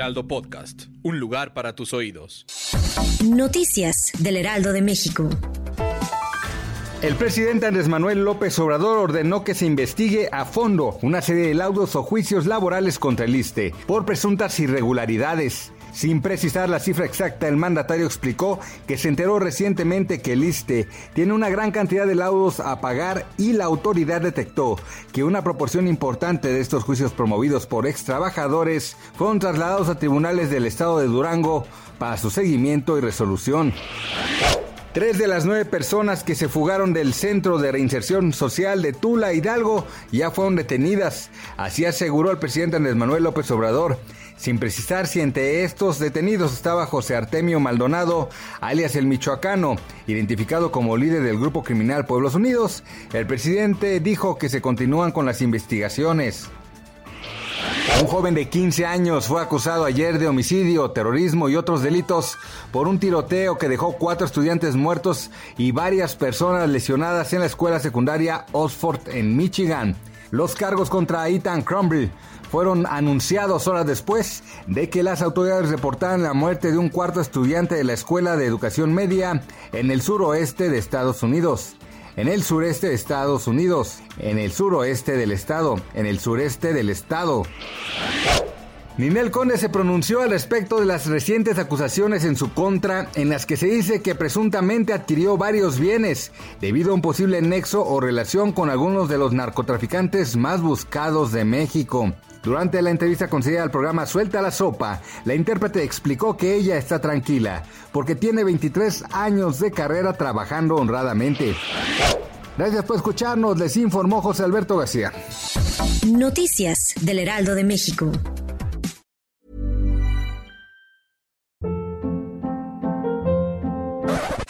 Heraldo Podcast, un lugar para tus oídos. Noticias del Heraldo de México. El presidente Andrés Manuel López Obrador ordenó que se investigue a fondo una serie de laudos o juicios laborales contra el ISTE por presuntas irregularidades. Sin precisar la cifra exacta, el mandatario explicó que se enteró recientemente que el ISTE tiene una gran cantidad de laudos a pagar y la autoridad detectó que una proporción importante de estos juicios promovidos por ex trabajadores fueron trasladados a tribunales del estado de Durango para su seguimiento y resolución. Tres de las nueve personas que se fugaron del Centro de Reinserción Social de Tula Hidalgo ya fueron detenidas, así aseguró el presidente Andrés Manuel López Obrador sin precisar si entre estos detenidos estaba José Artemio Maldonado, alias el Michoacano, identificado como líder del grupo criminal Pueblos Unidos. El presidente dijo que se continúan con las investigaciones. Un joven de 15 años fue acusado ayer de homicidio, terrorismo y otros delitos por un tiroteo que dejó cuatro estudiantes muertos y varias personas lesionadas en la escuela secundaria Oxford en Michigan. Los cargos contra Ethan Crumble fueron anunciados horas después de que las autoridades reportaran la muerte de un cuarto estudiante de la Escuela de Educación Media en el suroeste de Estados Unidos. En el sureste de Estados Unidos, en el suroeste del estado, en el sureste del estado. Ninel Conde se pronunció al respecto de las recientes acusaciones en su contra en las que se dice que presuntamente adquirió varios bienes debido a un posible nexo o relación con algunos de los narcotraficantes más buscados de México. Durante la entrevista concedida al programa Suelta la Sopa, la intérprete explicó que ella está tranquila porque tiene 23 años de carrera trabajando honradamente. Gracias por escucharnos, les informó José Alberto García. Noticias del Heraldo de México.